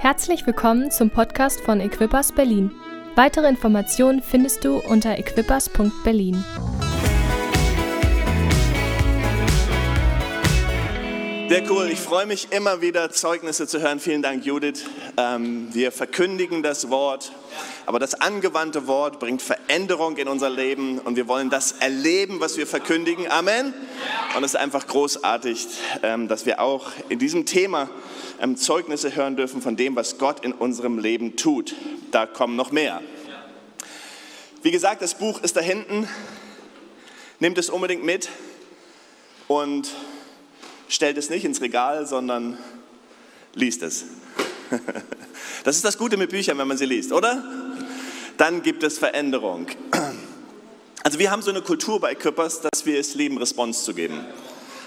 Herzlich willkommen zum Podcast von Equippers Berlin. Weitere Informationen findest du unter equippers.berlin. Sehr cool. Ich freue mich immer wieder, Zeugnisse zu hören. Vielen Dank, Judith. Ähm, wir verkündigen das Wort, aber das angewandte Wort bringt Veränderung in unser Leben und wir wollen das erleben, was wir verkündigen. Amen. Und es ist einfach großartig, ähm, dass wir auch in diesem Thema ähm, Zeugnisse hören dürfen von dem, was Gott in unserem Leben tut. Da kommen noch mehr. Wie gesagt, das Buch ist da hinten. Nehmt es unbedingt mit und stellt es nicht ins Regal, sondern liest es. Das ist das Gute mit Büchern, wenn man sie liest, oder? Dann gibt es Veränderung. Also wir haben so eine Kultur bei Küppers, dass wir es lieben, Response zu geben.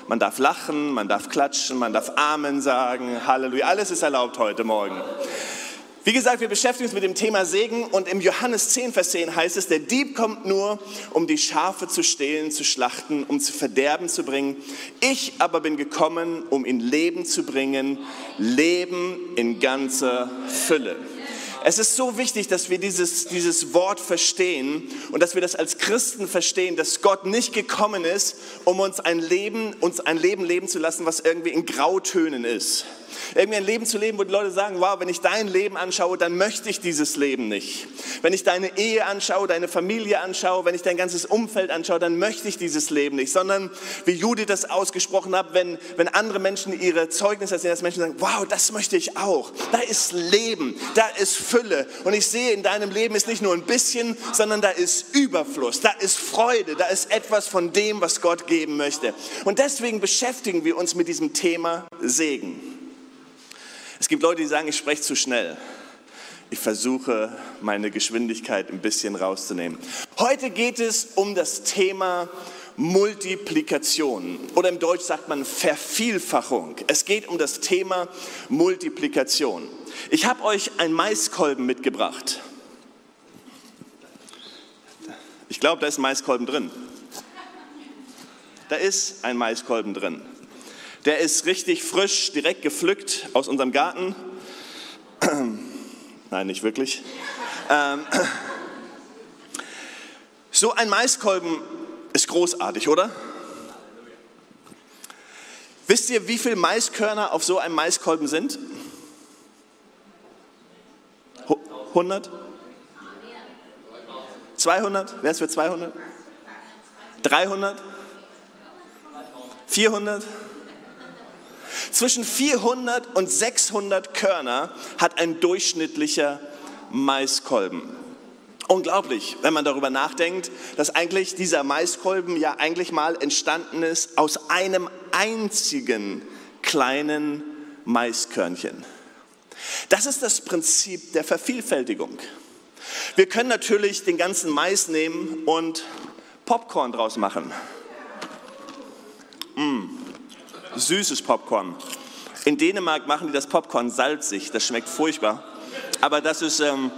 Man darf lachen, man darf klatschen, man darf Amen sagen, Halleluja, alles ist erlaubt heute Morgen. Wie gesagt, wir beschäftigen uns mit dem Thema Segen und im Johannes 10, Vers 10 heißt es, der Dieb kommt nur, um die Schafe zu stehlen, zu schlachten, um zu Verderben zu bringen. Ich aber bin gekommen, um in Leben zu bringen, Leben in ganzer Fülle. Es ist so wichtig, dass wir dieses, dieses Wort verstehen und dass wir das als Christen verstehen, dass Gott nicht gekommen ist, um uns ein Leben, uns ein Leben leben zu lassen, was irgendwie in Grautönen ist irgendwie ein Leben zu leben, wo die Leute sagen, wow, wenn ich dein Leben anschaue, dann möchte ich dieses Leben nicht. Wenn ich deine Ehe anschaue, deine Familie anschaue, wenn ich dein ganzes Umfeld anschaue, dann möchte ich dieses Leben nicht. Sondern, wie Judith das ausgesprochen hat, wenn, wenn andere Menschen ihre Zeugnisse sehen, dass Menschen sagen, wow, das möchte ich auch. Da ist Leben, da ist Fülle. Und ich sehe, in deinem Leben ist nicht nur ein bisschen, sondern da ist Überfluss, da ist Freude, da ist etwas von dem, was Gott geben möchte. Und deswegen beschäftigen wir uns mit diesem Thema Segen. Es gibt Leute, die sagen, ich spreche zu schnell. Ich versuche, meine Geschwindigkeit ein bisschen rauszunehmen. Heute geht es um das Thema Multiplikation oder im Deutsch sagt man Vervielfachung. Es geht um das Thema Multiplikation. Ich habe euch ein Maiskolben mitgebracht. Ich glaube, da ist ein Maiskolben drin. Da ist ein Maiskolben drin. Der ist richtig frisch, direkt gepflückt aus unserem Garten. Nein, nicht wirklich. Ähm, so ein Maiskolben ist großartig, oder? Wisst ihr, wie viele Maiskörner auf so einem Maiskolben sind? 100? 200? Wer ist für 200? 300? 400? Zwischen 400 und 600 Körner hat ein durchschnittlicher Maiskolben. Unglaublich, wenn man darüber nachdenkt, dass eigentlich dieser Maiskolben ja eigentlich mal entstanden ist aus einem einzigen kleinen Maiskörnchen. Das ist das Prinzip der Vervielfältigung. Wir können natürlich den ganzen Mais nehmen und Popcorn draus machen. Mmh süßes Popcorn. In Dänemark machen die das Popcorn salzig, das schmeckt furchtbar. Aber das ist ähm,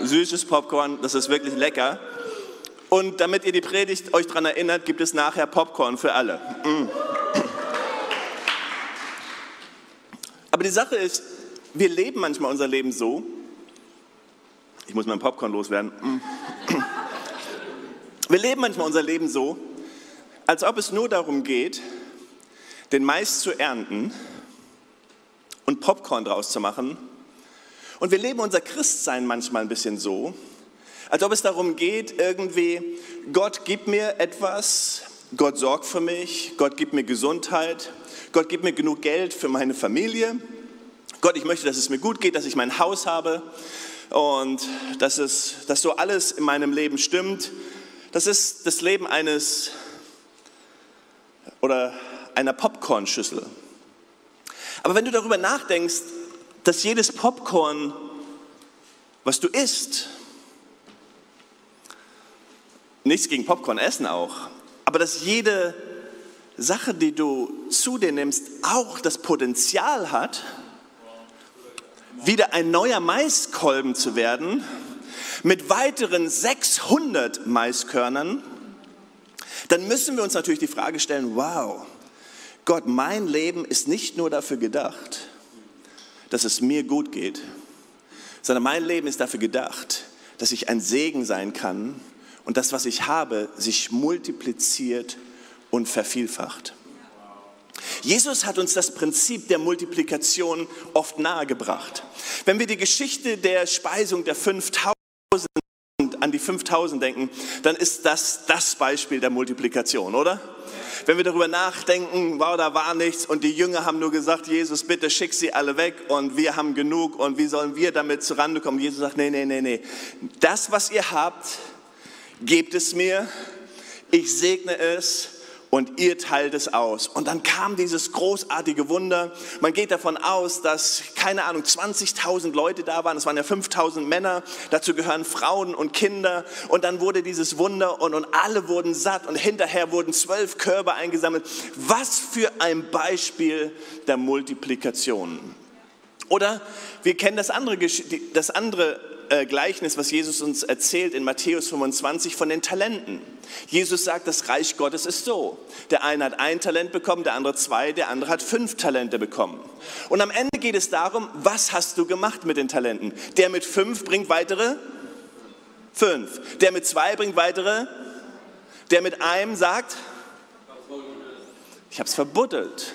süßes Popcorn, das ist wirklich lecker. Und damit ihr die Predigt euch daran erinnert, gibt es nachher Popcorn für alle. Mm. Aber die Sache ist, wir leben manchmal unser Leben so, ich muss mein Popcorn loswerden. Mm. Wir leben manchmal unser Leben so, als ob es nur darum geht, den Mais zu ernten und Popcorn draus zu machen. Und wir leben unser Christsein manchmal ein bisschen so, als ob es darum geht, irgendwie, Gott gibt mir etwas, Gott sorgt für mich, Gott gibt mir Gesundheit, Gott gibt mir genug Geld für meine Familie. Gott, ich möchte, dass es mir gut geht, dass ich mein Haus habe und dass, es, dass so alles in meinem Leben stimmt. Das ist das Leben eines oder einer Popcornschüssel. Aber wenn du darüber nachdenkst, dass jedes Popcorn, was du isst, nichts gegen Popcorn essen auch, aber dass jede Sache, die du zu dir nimmst, auch das Potenzial hat, wieder ein neuer Maiskolben zu werden, mit weiteren 600 Maiskörnern, dann müssen wir uns natürlich die Frage stellen, wow, Gott, mein Leben ist nicht nur dafür gedacht, dass es mir gut geht, sondern mein Leben ist dafür gedacht, dass ich ein Segen sein kann und das, was ich habe, sich multipliziert und vervielfacht. Jesus hat uns das Prinzip der Multiplikation oft nahegebracht. Wenn wir die Geschichte der Speisung der 5000 an die 5000 denken, dann ist das das Beispiel der Multiplikation, oder? Wenn wir darüber nachdenken, wow, da war nichts. Und die Jünger haben nur gesagt, Jesus, bitte schick sie alle weg. Und wir haben genug. Und wie sollen wir damit zurande kommen? Jesus sagt, nee, nee, nee, nee. Das, was ihr habt, gebt es mir, ich segne es und ihr teilt es aus. Und dann kam dieses großartige Wunder. Man geht davon aus, dass, keine Ahnung, 20.000 Leute da waren. Es waren ja 5.000 Männer. Dazu gehören Frauen und Kinder. Und dann wurde dieses Wunder und, und alle wurden satt. Und hinterher wurden zwölf Körbe eingesammelt. Was für ein Beispiel der Multiplikation. Oder wir kennen das andere, das andere äh, Gleichnis, was Jesus uns erzählt in Matthäus 25 von den Talenten. Jesus sagt, das Reich Gottes ist so. Der eine hat ein Talent bekommen, der andere zwei, der andere hat fünf Talente bekommen. Und am Ende geht es darum, was hast du gemacht mit den Talenten? Der mit fünf bringt weitere fünf. Der mit zwei bringt weitere. Der mit einem sagt, ich habe es verbuddelt.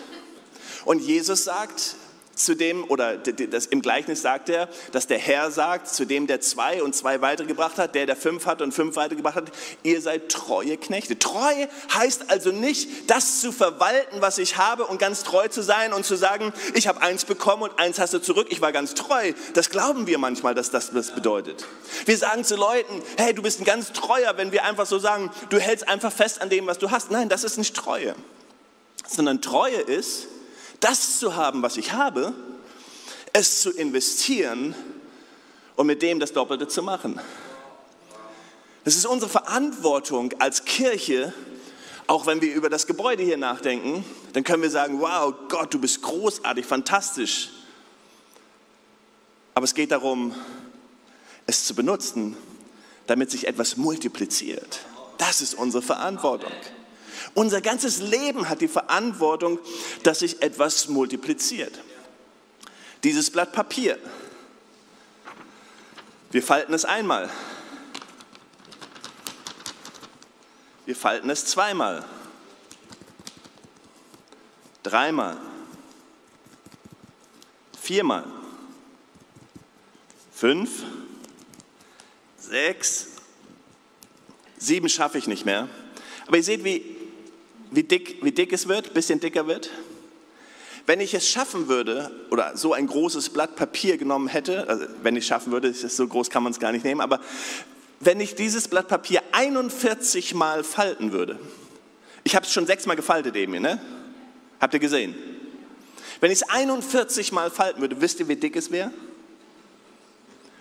Und Jesus sagt, zu dem, oder das, im Gleichnis sagt er, dass der Herr sagt, zu dem der zwei und zwei weitergebracht hat, der der fünf hat und fünf weitergebracht hat, ihr seid treue Knechte. Treu heißt also nicht, das zu verwalten, was ich habe und ganz treu zu sein und zu sagen, ich habe eins bekommen und eins hast du zurück, ich war ganz treu. Das glauben wir manchmal, dass das das bedeutet. Wir sagen zu Leuten, hey, du bist ein ganz treuer, wenn wir einfach so sagen, du hältst einfach fest an dem, was du hast. Nein, das ist nicht Treue. Sondern Treue ist, das zu haben, was ich habe, es zu investieren und mit dem das Doppelte zu machen. Das ist unsere Verantwortung als Kirche, auch wenn wir über das Gebäude hier nachdenken, dann können wir sagen, wow, Gott, du bist großartig, fantastisch. Aber es geht darum, es zu benutzen, damit sich etwas multipliziert. Das ist unsere Verantwortung. Unser ganzes Leben hat die Verantwortung, dass sich etwas multipliziert. Dieses Blatt Papier. Wir falten es einmal. Wir falten es zweimal. Dreimal. Viermal. Fünf. Sechs. Sieben schaffe ich nicht mehr. Aber ihr seht, wie wie dick, wie dick es wird, bisschen dicker wird? Wenn ich es schaffen würde, oder so ein großes Blatt Papier genommen hätte, also wenn ich es schaffen würde, so groß kann man es gar nicht nehmen, aber wenn ich dieses Blatt Papier 41 Mal falten würde, ich habe es schon sechsmal gefaltet eben, ne? Habt ihr gesehen? Wenn ich es 41 Mal falten würde, wisst ihr, wie dick es wäre?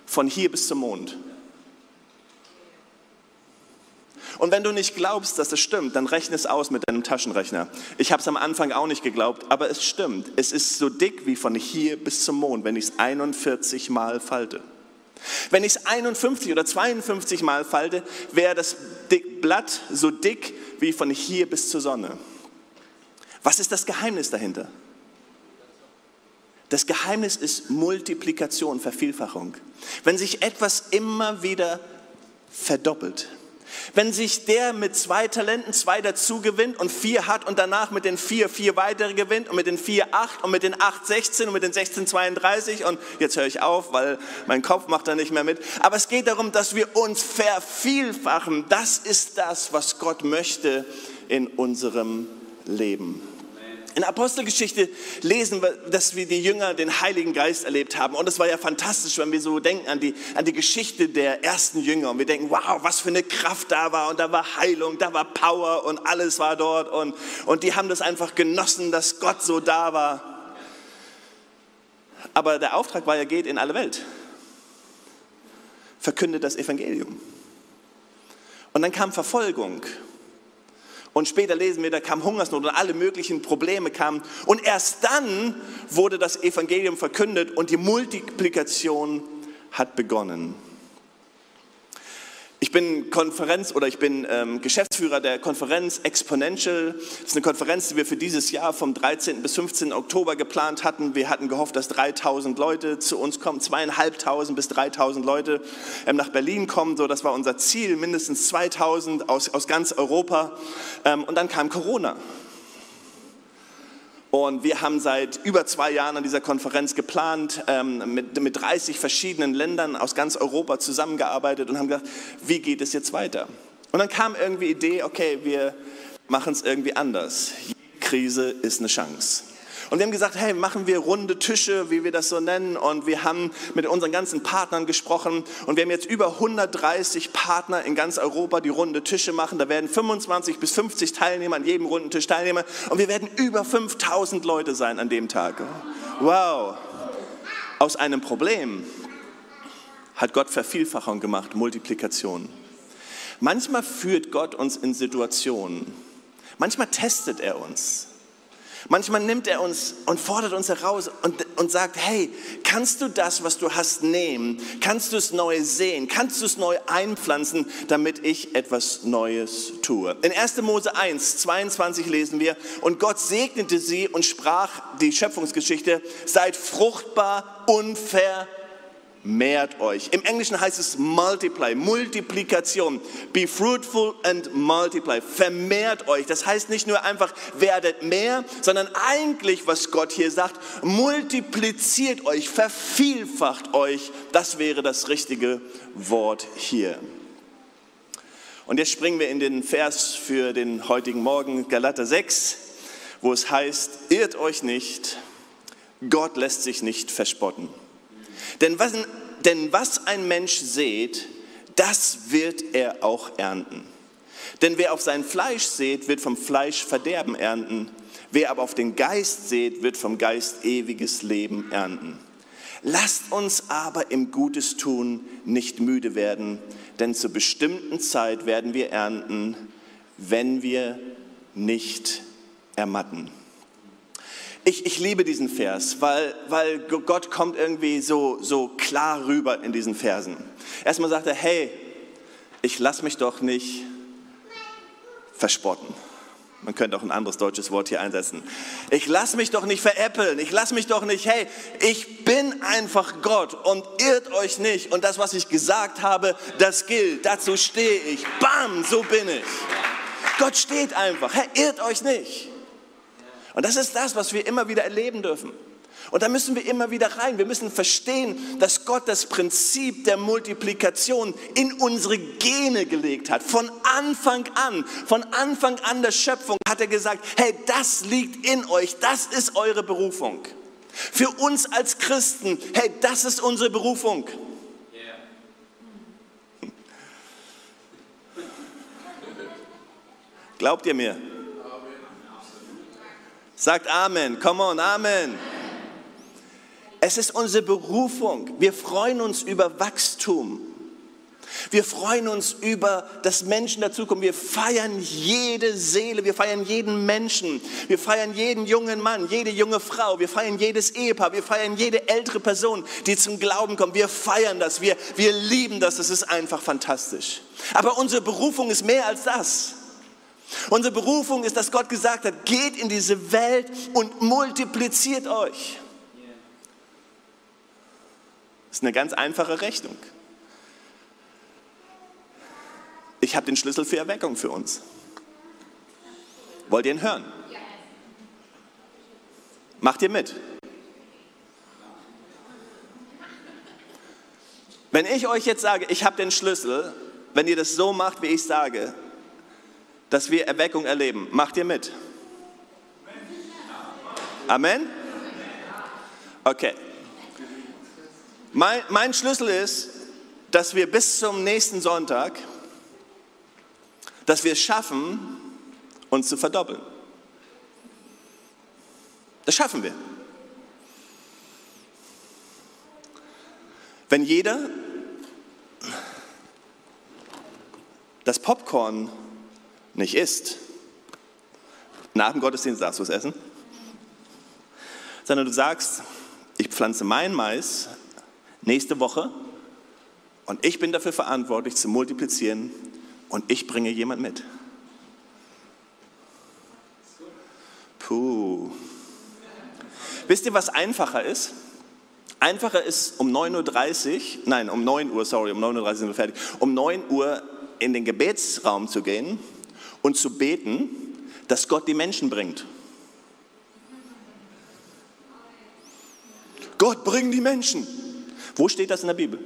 Von hier bis zum Mond. Und wenn du nicht glaubst, dass es stimmt, dann rechne es aus mit deinem Taschenrechner. Ich habe es am Anfang auch nicht geglaubt, aber es stimmt. Es ist so dick wie von hier bis zum Mond, wenn ich es 41 Mal falte. Wenn ich es 51 oder 52 Mal falte, wäre das Blatt so dick wie von hier bis zur Sonne. Was ist das Geheimnis dahinter? Das Geheimnis ist Multiplikation, Vervielfachung. Wenn sich etwas immer wieder verdoppelt. Wenn sich der mit zwei Talenten zwei dazu gewinnt und vier hat und danach mit den vier vier weitere gewinnt und mit den vier acht und mit den acht 16 und mit den 16 32 und jetzt höre ich auf, weil mein Kopf macht da nicht mehr mit. Aber es geht darum, dass wir uns vervielfachen. Das ist das, was Gott möchte in unserem Leben. In Apostelgeschichte lesen wir, dass wir die Jünger den Heiligen Geist erlebt haben. Und es war ja fantastisch, wenn wir so denken an die, an die Geschichte der ersten Jünger. Und wir denken, wow, was für eine Kraft da war. Und da war Heilung, da war Power und alles war dort. Und, und die haben das einfach genossen, dass Gott so da war. Aber der Auftrag war ja, geht in alle Welt. Verkündet das Evangelium. Und dann kam Verfolgung. Und später lesen wir, da kam Hungersnot und alle möglichen Probleme kamen. Und erst dann wurde das Evangelium verkündet und die Multiplikation hat begonnen. Ich bin Konferenz oder ich bin ähm, Geschäftsführer der Konferenz Exponential. Das ist eine Konferenz, die wir für dieses Jahr vom 13. bis 15. Oktober geplant hatten. Wir hatten gehofft, dass 3000 Leute zu uns kommen, zweieinhalbtausend bis 3000 Leute ähm, nach Berlin kommen. So, das war unser Ziel, mindestens 2000 aus, aus ganz Europa. Ähm, und dann kam Corona. Und wir haben seit über zwei Jahren an dieser Konferenz geplant, ähm, mit, mit 30 verschiedenen Ländern aus ganz Europa zusammengearbeitet und haben gedacht, wie geht es jetzt weiter? Und dann kam irgendwie die Idee, okay, wir machen es irgendwie anders. Jede Krise ist eine Chance. Und wir haben gesagt, hey, machen wir runde Tische, wie wir das so nennen. Und wir haben mit unseren ganzen Partnern gesprochen. Und wir haben jetzt über 130 Partner in ganz Europa, die runde Tische machen. Da werden 25 bis 50 Teilnehmer an jedem runden Tisch teilnehmen. Und wir werden über 5000 Leute sein an dem Tag. Wow. Aus einem Problem hat Gott Vervielfachung gemacht, Multiplikation. Manchmal führt Gott uns in Situationen. Manchmal testet er uns. Manchmal nimmt er uns und fordert uns heraus und, und sagt, hey, kannst du das, was du hast, nehmen? Kannst du es neu sehen? Kannst du es neu einpflanzen, damit ich etwas Neues tue? In 1. Mose 1, 22 lesen wir, und Gott segnete sie und sprach die Schöpfungsgeschichte, seid fruchtbar, unver mehrt euch. Im Englischen heißt es multiply, Multiplikation. Be fruitful and multiply. Vermehrt euch. Das heißt nicht nur einfach werdet mehr, sondern eigentlich, was Gott hier sagt, multipliziert euch, vervielfacht euch. Das wäre das richtige Wort hier. Und jetzt springen wir in den Vers für den heutigen Morgen, Galater 6, wo es heißt, irrt euch nicht, Gott lässt sich nicht verspotten. Denn was, denn was ein Mensch sät, das wird er auch ernten. Denn wer auf sein Fleisch sät, wird vom Fleisch Verderben ernten. Wer aber auf den Geist sät, wird vom Geist ewiges Leben ernten. Lasst uns aber im Gutes tun nicht müde werden, denn zur bestimmten Zeit werden wir ernten, wenn wir nicht ermatten. Ich, ich liebe diesen Vers, weil, weil Gott kommt irgendwie so, so klar rüber in diesen Versen. Erstmal sagt er, hey, ich lass mich doch nicht verspotten. Man könnte auch ein anderes deutsches Wort hier einsetzen. Ich lass mich doch nicht veräppeln. Ich lass mich doch nicht, hey, ich bin einfach Gott und irrt euch nicht. Und das, was ich gesagt habe, das gilt. Dazu stehe ich. Bam, so bin ich. Gott steht einfach. Hey, irrt euch nicht. Und das ist das, was wir immer wieder erleben dürfen. Und da müssen wir immer wieder rein. Wir müssen verstehen, dass Gott das Prinzip der Multiplikation in unsere Gene gelegt hat. Von Anfang an, von Anfang an der Schöpfung hat er gesagt, hey, das liegt in euch, das ist eure Berufung. Für uns als Christen, hey, das ist unsere Berufung. Glaubt ihr mir? Sagt Amen. Come on, Amen. Es ist unsere Berufung. Wir freuen uns über Wachstum. Wir freuen uns über, dass Menschen dazukommen. Wir feiern jede Seele, wir feiern jeden Menschen, wir feiern jeden jungen Mann, jede junge Frau, wir feiern jedes Ehepaar, wir feiern jede ältere Person, die zum Glauben kommt. Wir feiern das, wir, wir lieben das, es ist einfach fantastisch. Aber unsere Berufung ist mehr als das. Unsere Berufung ist, dass Gott gesagt hat, geht in diese Welt und multipliziert euch. Das ist eine ganz einfache Rechnung. Ich habe den Schlüssel für Erweckung für uns. Wollt ihr ihn hören? Macht ihr mit? Wenn ich euch jetzt sage, ich habe den Schlüssel, wenn ihr das so macht, wie ich sage, dass wir Erweckung erleben. Macht ihr mit? Amen? Okay. Mein, mein Schlüssel ist, dass wir bis zum nächsten Sonntag, dass wir es schaffen, uns zu verdoppeln. Das schaffen wir. Wenn jeder das Popcorn nicht isst, nach dem Gottesdienst darfst du es essen, sondern du sagst, ich pflanze meinen Mais nächste Woche Und ich bin dafür verantwortlich zu multiplizieren und ich bringe jemand mit. Puh. Wisst ihr, was einfacher ist? Einfacher ist um 9.30 Uhr, nein, um 9 Uhr, sorry, um 9.30 Uhr sind wir fertig, um 9 Uhr in den Gebetsraum zu gehen und zu beten, dass Gott die Menschen bringt. Gott bringt die Menschen. Wo steht das in der Bibel?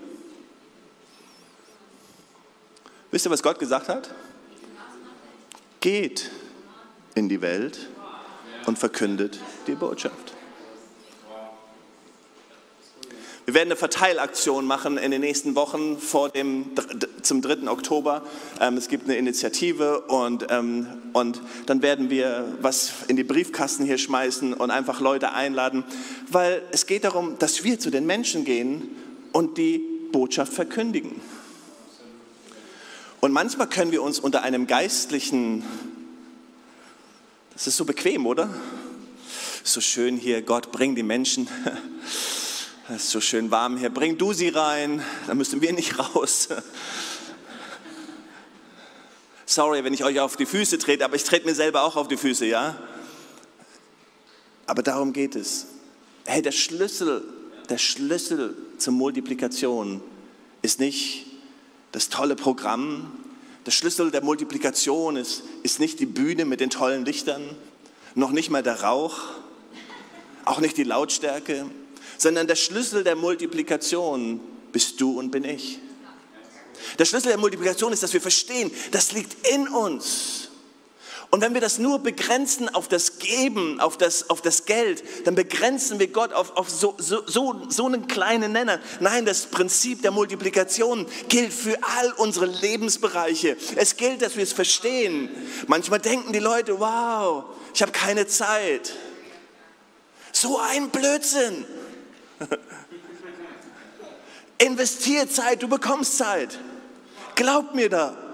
Wisst ihr, was Gott gesagt hat? Geht in die Welt und verkündet die Botschaft. Wir werden eine Verteilaktion machen in den nächsten Wochen vor dem, zum 3. Oktober. Ähm, es gibt eine Initiative und, ähm, und dann werden wir was in die Briefkasten hier schmeißen und einfach Leute einladen, weil es geht darum, dass wir zu den Menschen gehen und die Botschaft verkündigen. Und manchmal können wir uns unter einem geistlichen, das ist so bequem, oder? So schön hier, Gott, bring die Menschen. Es ist so schön warm hier. Bring du sie rein, dann müssen wir nicht raus. Sorry, wenn ich euch auf die Füße trete, aber ich trete mir selber auch auf die Füße, ja? Aber darum geht es. Hey, der Schlüssel, der Schlüssel zur Multiplikation ist nicht das tolle Programm. Der Schlüssel der Multiplikation ist, ist nicht die Bühne mit den tollen Lichtern, noch nicht mal der Rauch, auch nicht die Lautstärke sondern der Schlüssel der Multiplikation bist du und bin ich. Der Schlüssel der Multiplikation ist, dass wir verstehen, das liegt in uns. Und wenn wir das nur begrenzen auf das Geben, auf das, auf das Geld, dann begrenzen wir Gott auf, auf so, so, so, so einen kleinen Nenner. Nein, das Prinzip der Multiplikation gilt für all unsere Lebensbereiche. Es gilt, dass wir es verstehen. Manchmal denken die Leute, wow, ich habe keine Zeit. So ein Blödsinn. Investier Zeit, du bekommst Zeit. Glaub mir da.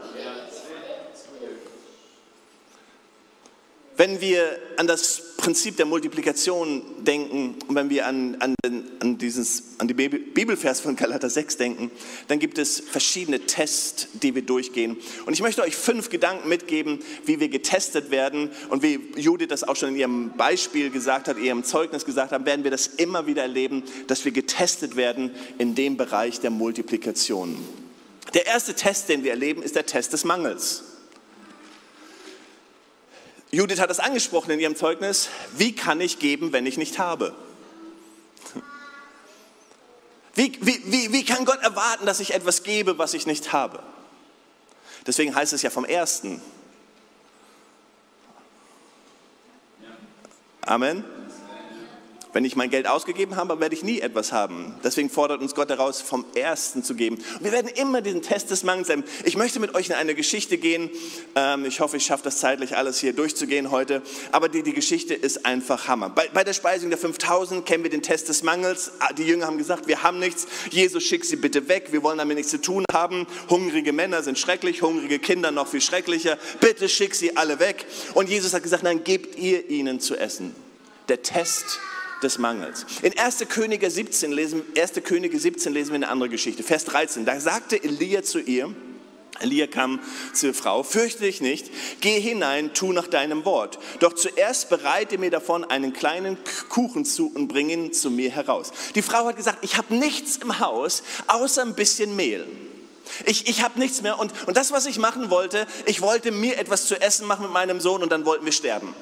Wenn wir an das Prinzip der Multiplikation denken und wenn wir an, an, an, dieses, an die Bibelvers von Galater 6 denken, dann gibt es verschiedene Tests, die wir durchgehen. Und ich möchte euch fünf Gedanken mitgeben, wie wir getestet werden. Und wie Judith das auch schon in ihrem Beispiel gesagt hat, ihrem Zeugnis gesagt hat, werden wir das immer wieder erleben, dass wir getestet werden in dem Bereich der Multiplikation. Der erste Test, den wir erleben, ist der Test des Mangels. Judith hat es angesprochen in ihrem Zeugnis. Wie kann ich geben, wenn ich nicht habe? Wie, wie, wie, wie kann Gott erwarten, dass ich etwas gebe, was ich nicht habe? Deswegen heißt es ja vom Ersten. Amen. Wenn ich mein Geld ausgegeben habe, werde ich nie etwas haben. Deswegen fordert uns Gott heraus, vom Ersten zu geben. Wir werden immer diesen Test des Mangels haben. Ich möchte mit euch in eine Geschichte gehen. Ähm, ich hoffe, ich schaffe das zeitlich alles hier durchzugehen heute. Aber die, die Geschichte ist einfach Hammer. Bei, bei der Speisung der 5000 kennen wir den Test des Mangels. Ah, die Jünger haben gesagt, wir haben nichts. Jesus, schick sie bitte weg. Wir wollen damit nichts zu tun haben. Hungrige Männer sind schrecklich, hungrige Kinder noch viel schrecklicher. Bitte schick sie alle weg. Und Jesus hat gesagt, nein, gebt ihr ihnen zu essen. Der Test des Mangels. In 1. Könige 17 lesen, 1. Könige 17 lesen wir eine andere Geschichte. Vers 13. Da sagte Elia zu ihr, Elia kam zur Frau, fürchte dich nicht, geh hinein, tu nach deinem Wort. Doch zuerst bereite mir davon einen kleinen Kuchen zu und bring ihn zu mir heraus. Die Frau hat gesagt, ich habe nichts im Haus, außer ein bisschen Mehl. Ich, ich habe nichts mehr und, und das, was ich machen wollte, ich wollte mir etwas zu essen machen mit meinem Sohn und dann wollten wir sterben.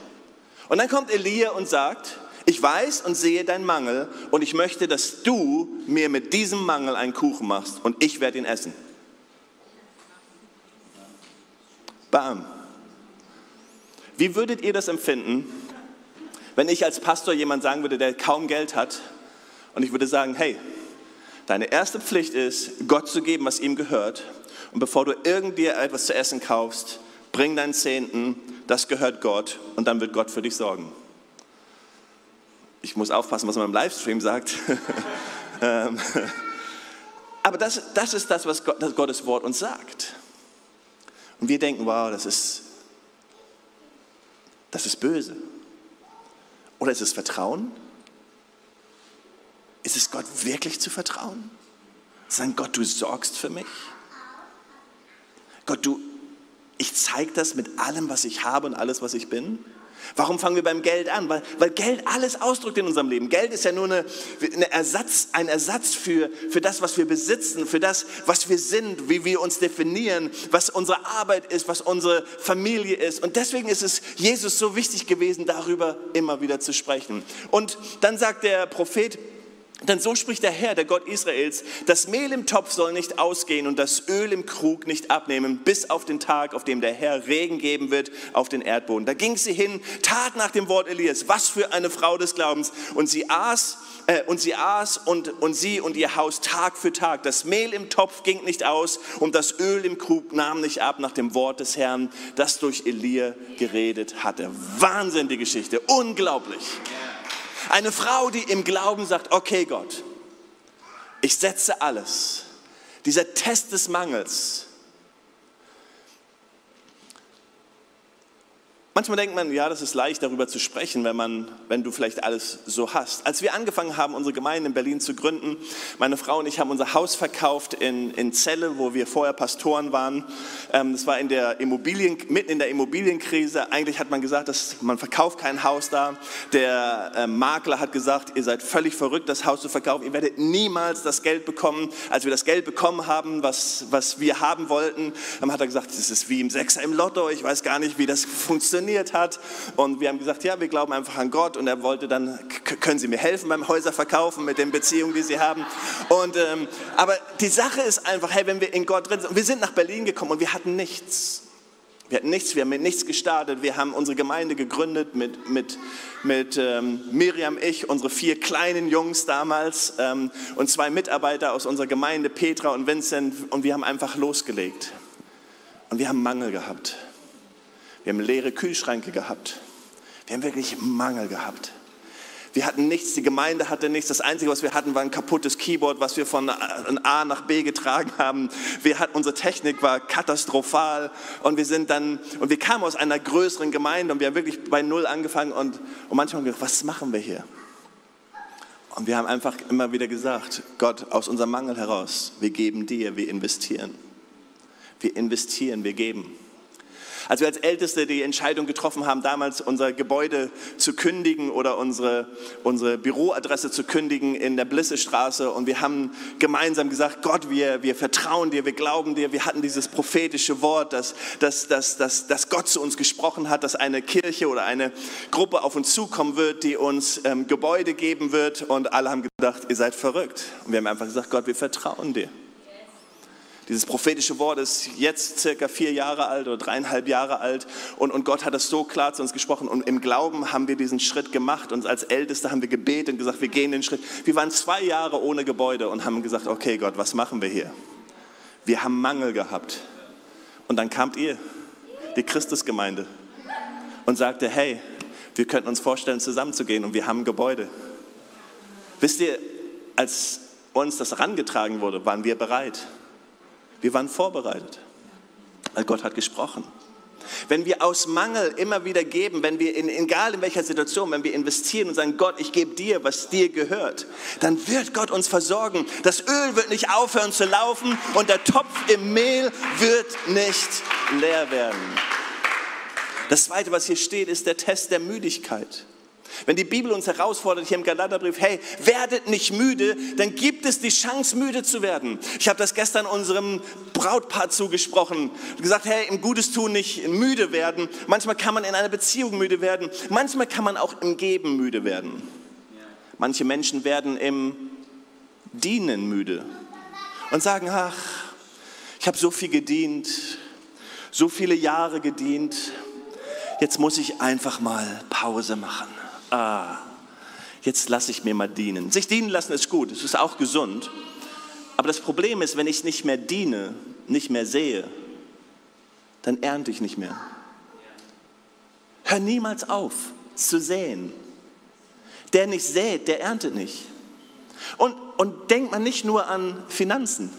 Und dann kommt Elia und sagt, ich weiß und sehe deinen Mangel und ich möchte, dass du mir mit diesem Mangel einen Kuchen machst und ich werde ihn essen. Bam. Wie würdet ihr das empfinden, wenn ich als Pastor jemand sagen würde, der kaum Geld hat und ich würde sagen, hey, deine erste Pflicht ist, Gott zu geben, was ihm gehört und bevor du irgenddir etwas zu essen kaufst, bring deinen Zehnten, das gehört Gott und dann wird Gott für dich sorgen ich muss aufpassen, was man im Livestream sagt. Ähm, aber das, das ist das, was Gott, das Gottes Wort uns sagt. Und wir denken, wow, das ist, das ist böse. Oder ist es Vertrauen? Ist es Gott wirklich zu vertrauen? Sagen, Gott, du sorgst für mich. Gott, du, ich zeige das mit allem, was ich habe und alles, was ich bin. Warum fangen wir beim Geld an? Weil, weil Geld alles ausdrückt in unserem Leben. Geld ist ja nur eine, eine Ersatz, ein Ersatz für, für das, was wir besitzen, für das, was wir sind, wie wir uns definieren, was unsere Arbeit ist, was unsere Familie ist. Und deswegen ist es Jesus so wichtig gewesen, darüber immer wieder zu sprechen. Und dann sagt der Prophet, denn so spricht der Herr, der Gott Israels, das Mehl im Topf soll nicht ausgehen und das Öl im Krug nicht abnehmen, bis auf den Tag, auf dem der Herr Regen geben wird auf den Erdboden. Da ging sie hin, tat nach dem Wort Elias, was für eine Frau des Glaubens. Und sie aß, äh, und sie aß und, und sie und ihr Haus Tag für Tag. Das Mehl im Topf ging nicht aus und das Öl im Krug nahm nicht ab nach dem Wort des Herrn, das durch Elia geredet hatte. Wahnsinn, die Geschichte, unglaublich. Eine Frau, die im Glauben sagt, okay Gott, ich setze alles. Dieser Test des Mangels, Manchmal denkt man, ja, das ist leicht darüber zu sprechen, wenn, man, wenn du vielleicht alles so hast. Als wir angefangen haben, unsere Gemeinde in Berlin zu gründen, meine Frau und ich haben unser Haus verkauft in, in Celle, wo wir vorher Pastoren waren. Ähm, das war in der Immobilien, mitten in der Immobilienkrise. Eigentlich hat man gesagt, dass man verkauft kein Haus da. Der äh, Makler hat gesagt, ihr seid völlig verrückt, das Haus zu verkaufen. Ihr werdet niemals das Geld bekommen. Als wir das Geld bekommen haben, was, was wir haben wollten, ähm, hat er gesagt, das ist wie im Sechser im Lotto. Ich weiß gar nicht, wie das funktioniert funktioniert hat. Und wir haben gesagt, ja, wir glauben einfach an Gott. Und er wollte dann, können Sie mir helfen beim Häuserverkaufen mit den Beziehungen, die Sie haben. Und, ähm, aber die Sache ist einfach, hey, wenn wir in Gott drin sind, wir sind nach Berlin gekommen und wir hatten nichts. Wir hatten nichts, wir haben mit nichts gestartet. Wir haben unsere Gemeinde gegründet mit, mit, mit ähm, Miriam, ich, unsere vier kleinen Jungs damals ähm, und zwei Mitarbeiter aus unserer Gemeinde, Petra und Vincent. Und wir haben einfach losgelegt. Und wir haben Mangel gehabt. Wir haben leere Kühlschränke gehabt. Wir haben wirklich Mangel gehabt. Wir hatten nichts, die Gemeinde hatte nichts. Das Einzige, was wir hatten, war ein kaputtes Keyboard, was wir von A nach B getragen haben. Wir hatten, unsere Technik war katastrophal und wir sind dann, und wir kamen aus einer größeren Gemeinde und wir haben wirklich bei Null angefangen und, und manchmal haben wir gedacht, was machen wir hier? Und wir haben einfach immer wieder gesagt, Gott, aus unserem Mangel heraus, wir geben dir, wir investieren. Wir investieren, wir geben. Als wir als Älteste die Entscheidung getroffen haben, damals unser Gebäude zu kündigen oder unsere, unsere Büroadresse zu kündigen in der Blissestraße und wir haben gemeinsam gesagt, Gott, wir, wir vertrauen dir, wir glauben dir. Wir hatten dieses prophetische Wort, dass, dass, dass, dass, dass Gott zu uns gesprochen hat, dass eine Kirche oder eine Gruppe auf uns zukommen wird, die uns ähm, Gebäude geben wird und alle haben gedacht, ihr seid verrückt. Und wir haben einfach gesagt, Gott, wir vertrauen dir. Dieses prophetische Wort ist jetzt circa vier Jahre alt oder dreieinhalb Jahre alt und, und Gott hat es so klar zu uns gesprochen und im Glauben haben wir diesen Schritt gemacht und als Älteste haben wir gebetet und gesagt, wir gehen den Schritt. Wir waren zwei Jahre ohne Gebäude und haben gesagt, okay Gott, was machen wir hier? Wir haben Mangel gehabt. Und dann kamt ihr, die Christusgemeinde, und sagte, hey, wir könnten uns vorstellen, zusammenzugehen und wir haben Gebäude. Wisst ihr, als uns das herangetragen wurde, waren wir bereit. Wir waren vorbereitet, weil Gott hat gesprochen. Wenn wir aus Mangel immer wieder geben, wenn wir, in, egal in welcher Situation, wenn wir investieren und sagen, Gott, ich gebe dir, was dir gehört, dann wird Gott uns versorgen. Das Öl wird nicht aufhören zu laufen und der Topf im Mehl wird nicht leer werden. Das Zweite, was hier steht, ist der Test der Müdigkeit. Wenn die Bibel uns herausfordert hier im Galaterbrief, hey, werdet nicht müde, dann gibt es die Chance, müde zu werden. Ich habe das gestern unserem Brautpaar zugesprochen, gesagt, hey, im Gutes tun nicht müde werden. Manchmal kann man in einer Beziehung müde werden. Manchmal kann man auch im Geben müde werden. Manche Menschen werden im Dienen müde und sagen, ach, ich habe so viel gedient, so viele Jahre gedient, jetzt muss ich einfach mal Pause machen ah, jetzt lasse ich mir mal dienen. Sich dienen lassen ist gut, es ist auch gesund. Aber das Problem ist, wenn ich nicht mehr diene, nicht mehr sehe, dann ernte ich nicht mehr. Hör niemals auf zu säen. Der nicht sät, der erntet nicht. Und, und denkt man nicht nur an Finanzen.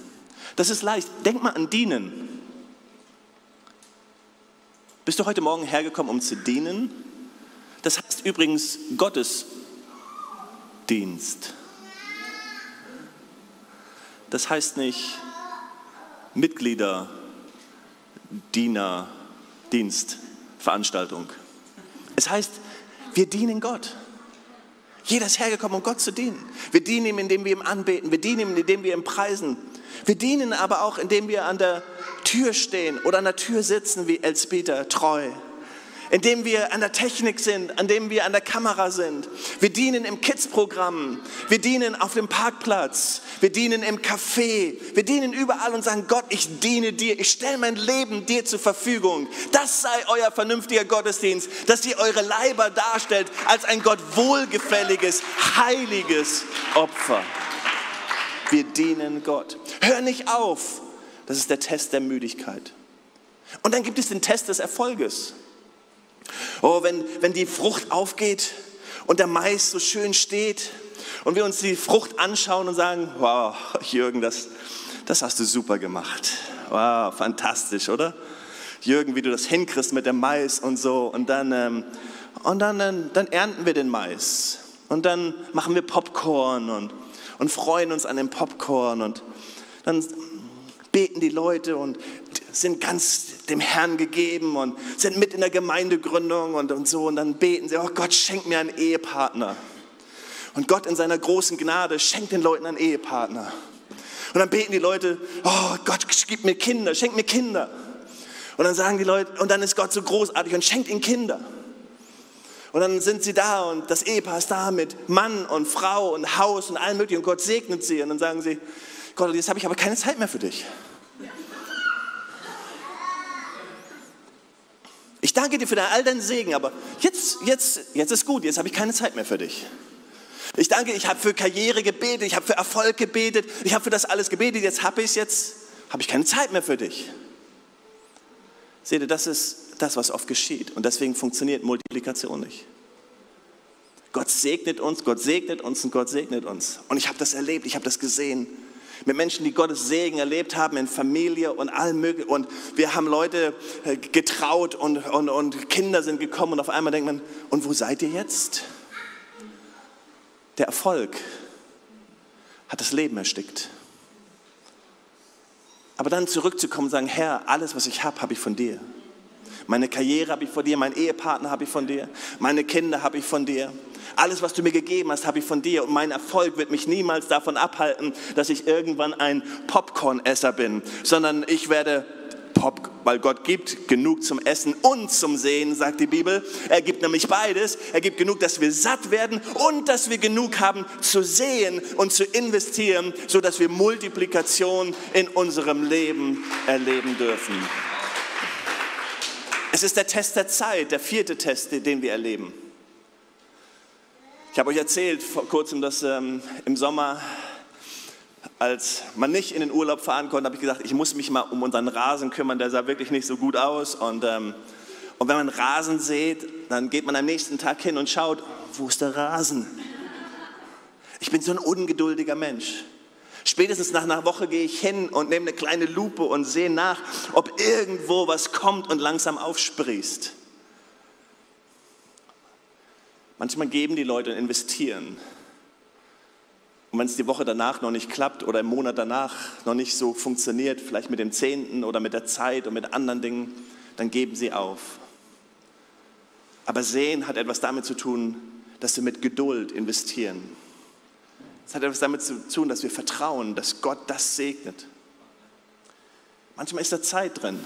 Das ist leicht. Denk mal an Dienen. Bist du heute Morgen hergekommen, um zu dienen? Das heißt übrigens Gottesdienst. das heißt nicht Mitglieder, Diener, Dienst, Veranstaltung. Es heißt, wir dienen Gott. Jeder ist hergekommen, um Gott zu dienen. Wir dienen ihm, indem wir ihm anbeten. Wir dienen ihm, indem wir ihm preisen. Wir dienen aber auch, indem wir an der Tür stehen oder an der Tür sitzen, wie Elspeter, treu indem wir an der Technik sind, an dem wir an der Kamera sind. Wir dienen im Kids-Programm, wir dienen auf dem Parkplatz, wir dienen im Café, wir dienen überall und sagen, Gott, ich diene dir, ich stelle mein Leben dir zur Verfügung. Das sei euer vernünftiger Gottesdienst, dass ihr eure Leiber darstellt als ein Gott wohlgefälliges, heiliges Opfer. Wir dienen Gott. Hör nicht auf. Das ist der Test der Müdigkeit. Und dann gibt es den Test des Erfolges. Oh, wenn, wenn die Frucht aufgeht und der Mais so schön steht und wir uns die Frucht anschauen und sagen, wow, Jürgen, das, das hast du super gemacht. Wow, fantastisch, oder? Jürgen, wie du das hinkriegst mit dem Mais und so. Und dann, ähm, und dann, dann, dann ernten wir den Mais. Und dann machen wir Popcorn und, und freuen uns an dem Popcorn. Und dann beten die Leute und sind ganz dem Herrn gegeben und sind mit in der Gemeindegründung und, und so. Und dann beten sie, oh Gott, schenk mir einen Ehepartner. Und Gott in seiner großen Gnade schenkt den Leuten einen Ehepartner. Und dann beten die Leute, oh Gott, gib mir Kinder, schenk mir Kinder. Und dann sagen die Leute, und dann ist Gott so großartig und schenkt ihnen Kinder. Und dann sind sie da und das Ehepaar ist da mit Mann und Frau und Haus und allem möglichen und Gott segnet sie. Und dann sagen sie, Gott, jetzt habe ich aber keine Zeit mehr für dich. Ich danke dir für all deinen Segen, aber jetzt, jetzt, jetzt ist gut, jetzt habe ich keine Zeit mehr für dich. Ich danke, ich habe für Karriere gebetet, ich habe für Erfolg gebetet, ich habe für das alles gebetet, jetzt habe ich jetzt habe ich keine Zeit mehr für dich. Seht ihr, das ist das, was oft geschieht und deswegen funktioniert Multiplikation nicht. Gott segnet uns, Gott segnet uns und Gott segnet uns. Und ich habe das erlebt, ich habe das gesehen mit Menschen, die Gottes Segen erlebt haben in Familie und allem möglichen. Und wir haben Leute äh, getraut und, und, und Kinder sind gekommen und auf einmal denkt man, und wo seid ihr jetzt? Der Erfolg hat das Leben erstickt. Aber dann zurückzukommen und sagen, Herr, alles, was ich habe, habe ich von dir. Meine Karriere habe ich von dir, mein Ehepartner habe ich von dir, meine Kinder habe ich von dir. Alles, was du mir gegeben hast, habe ich von dir und mein Erfolg wird mich niemals davon abhalten, dass ich irgendwann ein Popcorn-Esser bin, sondern ich werde Pop, weil Gott gibt genug zum Essen und zum Sehen, sagt die Bibel. Er gibt nämlich beides. Er gibt genug, dass wir satt werden und dass wir genug haben zu sehen und zu investieren, sodass wir Multiplikation in unserem Leben erleben dürfen. Es ist der Test der Zeit, der vierte Test, den wir erleben. Ich habe euch erzählt vor kurzem, dass ähm, im Sommer, als man nicht in den Urlaub fahren konnte, habe ich gesagt, ich muss mich mal um unseren Rasen kümmern, der sah wirklich nicht so gut aus. Und, ähm, und wenn man Rasen sieht, dann geht man am nächsten Tag hin und schaut, wo ist der Rasen? Ich bin so ein ungeduldiger Mensch. Spätestens nach einer Woche gehe ich hin und nehme eine kleine Lupe und sehe nach, ob irgendwo was kommt und langsam aufsprießt. Manchmal geben die Leute und investieren. Und wenn es die Woche danach noch nicht klappt oder im Monat danach noch nicht so funktioniert, vielleicht mit dem Zehnten oder mit der Zeit und mit anderen Dingen, dann geben sie auf. Aber sehen hat etwas damit zu tun, dass sie mit Geduld investieren. Es hat etwas damit zu tun, dass wir vertrauen, dass Gott das segnet. Manchmal ist da Zeit drin.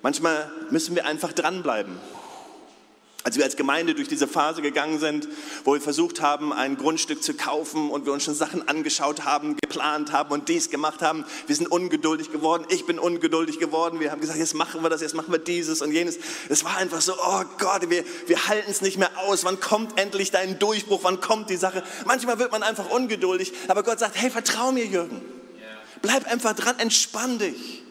Manchmal müssen wir einfach dranbleiben. Als wir als Gemeinde durch diese Phase gegangen sind, wo wir versucht haben, ein Grundstück zu kaufen und wir uns schon Sachen angeschaut haben, geplant haben und dies gemacht haben, wir sind ungeduldig geworden. Ich bin ungeduldig geworden. Wir haben gesagt, jetzt machen wir das, jetzt machen wir dieses und jenes. Es war einfach so, oh Gott, wir, wir halten es nicht mehr aus. Wann kommt endlich dein Durchbruch? Wann kommt die Sache? Manchmal wird man einfach ungeduldig, aber Gott sagt, hey, vertrau mir, Jürgen. Bleib einfach dran, entspann dich.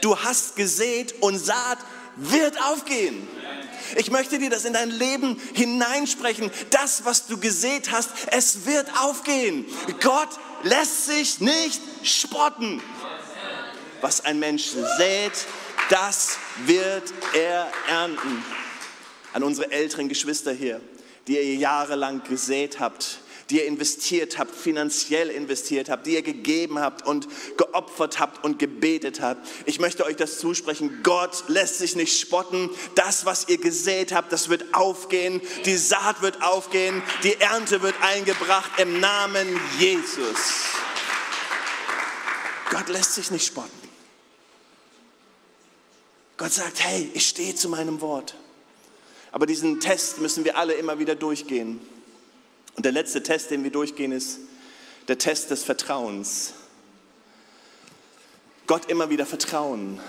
Du hast gesät und Saat wird aufgehen. Ich möchte dir das in dein Leben hineinsprechen. Das, was du gesät hast, es wird aufgehen. Gott lässt sich nicht spotten. Was ein Mensch sät, das wird er ernten. An unsere älteren Geschwister hier, die ihr jahrelang gesät habt, die ihr investiert habt, finanziell investiert habt, die ihr gegeben habt und geopfert habt und gebetet habt. Ich möchte euch das zusprechen. Gott lässt sich nicht spotten. Das, was ihr gesät habt, das wird aufgehen. Die Saat wird aufgehen. Die Ernte wird eingebracht im Namen Jesus. Gott lässt sich nicht spotten. Gott sagt, hey, ich stehe zu meinem Wort. Aber diesen Test müssen wir alle immer wieder durchgehen. Und der letzte Test, den wir durchgehen, ist der Test des Vertrauens. Gott immer wieder vertrauen.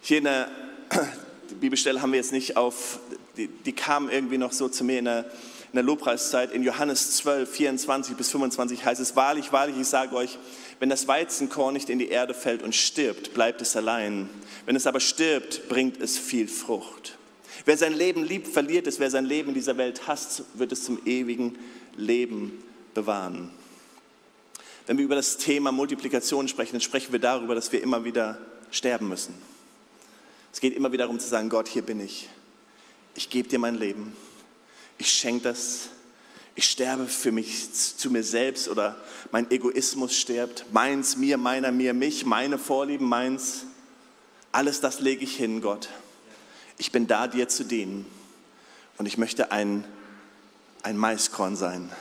Hier in der Bibelstelle haben wir jetzt nicht auf, die, die kam irgendwie noch so zu mir in der, in der Lobpreiszeit. In Johannes 12, 24 bis 25 heißt es, wahrlich, wahrlich, ich sage euch, wenn das Weizenkorn nicht in die Erde fällt und stirbt, bleibt es allein. Wenn es aber stirbt, bringt es viel Frucht. Wer sein Leben liebt, verliert es. Wer sein Leben in dieser Welt hasst, wird es zum ewigen Leben bewahren. Wenn wir über das Thema Multiplikation sprechen, dann sprechen wir darüber, dass wir immer wieder sterben müssen. Es geht immer wieder darum zu sagen, Gott, hier bin ich. Ich gebe dir mein Leben. Ich schenke das. Ich sterbe für mich zu mir selbst oder mein Egoismus stirbt. Meins, mir, meiner, mir, mich, meine Vorlieben, meins. Alles das lege ich hin, Gott ich bin da, dir zu dienen und ich möchte ein, ein Maiskorn sein.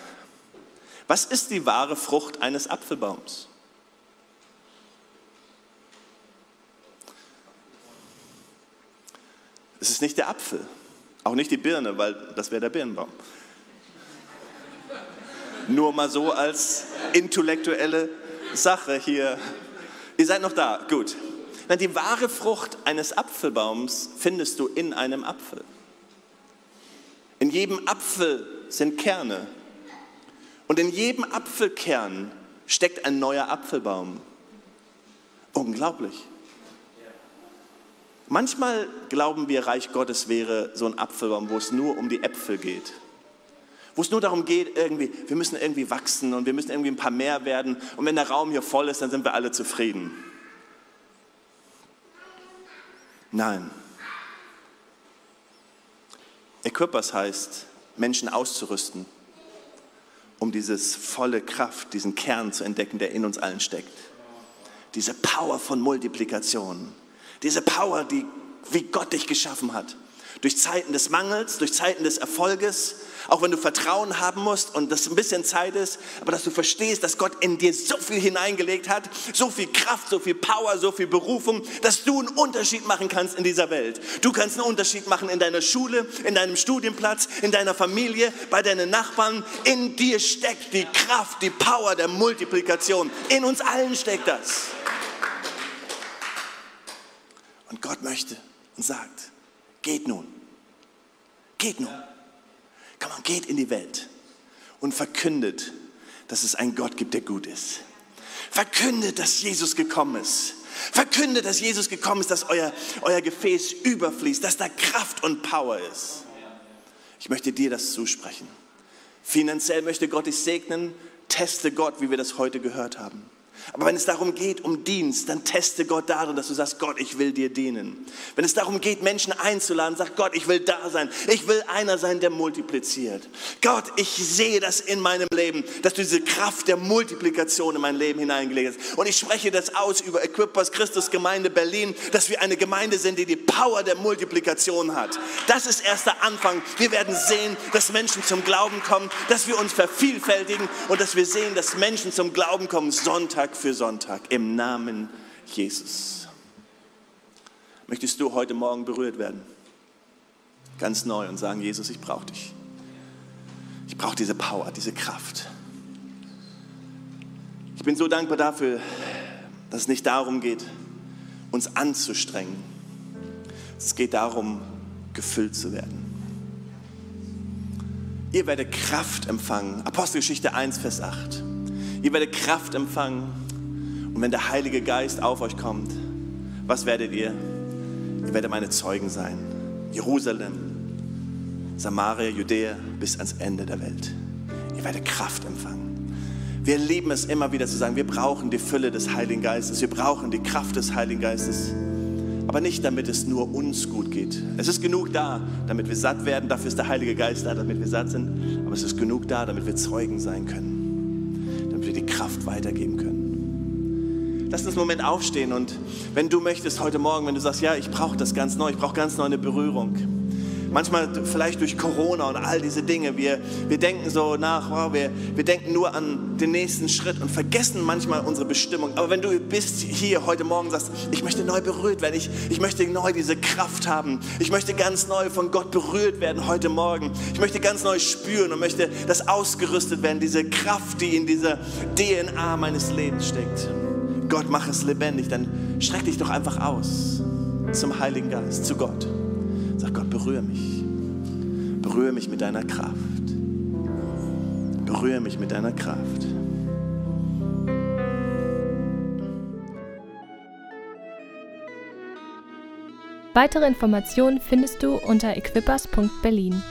Was ist die wahre Frucht eines Apfelbaums? Es ist nicht der Apfel, auch nicht die Birne, weil das wäre der Birnenbaum. Nur mal so als intellektuelle Sache hier. Ihr seid noch da, gut. Nein, die wahre Frucht eines Apfelbaums findest du in einem Apfel. In jedem Apfel sind Kerne. Und in jedem Apfelkern steckt ein neuer Apfelbaum. Unglaublich. Manchmal glauben wir, Reich Gottes wäre so ein Apfelbaum, wo es nur um die Äpfel geht. Wo es nur darum geht, irgendwie, wir müssen irgendwie wachsen und wir müssen irgendwie ein paar mehr werden. Und wenn der Raum hier voll ist, dann sind wir alle zufrieden. Nein. Equippers heißt, Menschen auszurüsten, um dieses volle Kraft, diesen Kern zu entdecken, der in uns allen steckt. Diese Power von Multiplikation. Diese Power, die, wie Gott dich geschaffen hat durch Zeiten des Mangels, durch Zeiten des Erfolges, auch wenn du Vertrauen haben musst und das ein bisschen Zeit ist, aber dass du verstehst, dass Gott in dir so viel hineingelegt hat, so viel Kraft, so viel Power, so viel Berufung, dass du einen Unterschied machen kannst in dieser Welt. Du kannst einen Unterschied machen in deiner Schule, in deinem Studienplatz, in deiner Familie, bei deinen Nachbarn. In dir steckt die Kraft, die Power der Multiplikation. In uns allen steckt das. Und Gott möchte und sagt, Geht nun. Geht nun. Komm geht in die Welt und verkündet, dass es einen Gott gibt, der gut ist. Verkündet, dass Jesus gekommen ist. Verkündet, dass Jesus gekommen ist, dass euer, euer Gefäß überfließt, dass da Kraft und Power ist. Ich möchte dir das zusprechen. Finanziell möchte Gott dich segnen. Teste Gott, wie wir das heute gehört haben. Aber wenn es darum geht, um Dienst, dann teste Gott darin, dass du sagst, Gott, ich will dir dienen. Wenn es darum geht, Menschen einzuladen, sag Gott, ich will da sein. Ich will einer sein, der multipliziert. Gott, ich sehe das in meinem Leben, dass du diese Kraft der Multiplikation in mein Leben hineingelegt hast. Und ich spreche das aus über Equippers Christus Gemeinde Berlin, dass wir eine Gemeinde sind, die die Power der Multiplikation hat. Das ist erst der Anfang. Wir werden sehen, dass Menschen zum Glauben kommen, dass wir uns vervielfältigen und dass wir sehen, dass Menschen zum Glauben kommen Sonntag für Sonntag im Namen Jesus. Möchtest du heute Morgen berührt werden? Ganz neu und sagen, Jesus, ich brauche dich. Ich brauche diese Power, diese Kraft. Ich bin so dankbar dafür, dass es nicht darum geht, uns anzustrengen. Es geht darum, gefüllt zu werden. Ihr werdet Kraft empfangen. Apostelgeschichte 1, Vers 8. Ihr werdet Kraft empfangen, und wenn der Heilige Geist auf euch kommt, was werdet ihr? Ihr werdet meine Zeugen sein. Jerusalem, Samaria, Judäa bis ans Ende der Welt. Ihr werdet Kraft empfangen. Wir lieben es immer wieder zu sagen, wir brauchen die Fülle des Heiligen Geistes, wir brauchen die Kraft des Heiligen Geistes. Aber nicht, damit es nur uns gut geht. Es ist genug da, damit wir satt werden. Dafür ist der Heilige Geist da, damit wir satt sind. Aber es ist genug da, damit wir Zeugen sein können. Damit wir die Kraft weitergeben können. Lass uns einen Moment aufstehen und wenn du möchtest heute Morgen, wenn du sagst, ja, ich brauche das ganz neu, ich brauche ganz neu eine Berührung Manchmal vielleicht durch Corona und all diese Dinge. Wir, wir denken so nach, wow, wir, wir denken nur an den nächsten Schritt und vergessen manchmal unsere Bestimmung. Aber wenn du bist hier heute Morgen sagst, ich möchte neu berührt werden, ich, ich möchte neu diese Kraft haben, ich möchte ganz neu von Gott berührt werden heute Morgen, ich möchte ganz neu spüren und möchte das ausgerüstet werden, diese Kraft, die in dieser DNA meines Lebens steckt. Gott, mach es lebendig, dann streck dich doch einfach aus zum Heiligen Geist, zu Gott. Sag Gott, berühre mich. Berühre mich mit deiner Kraft. Berühre mich mit deiner Kraft. Weitere Informationen findest du unter equippers.berlin.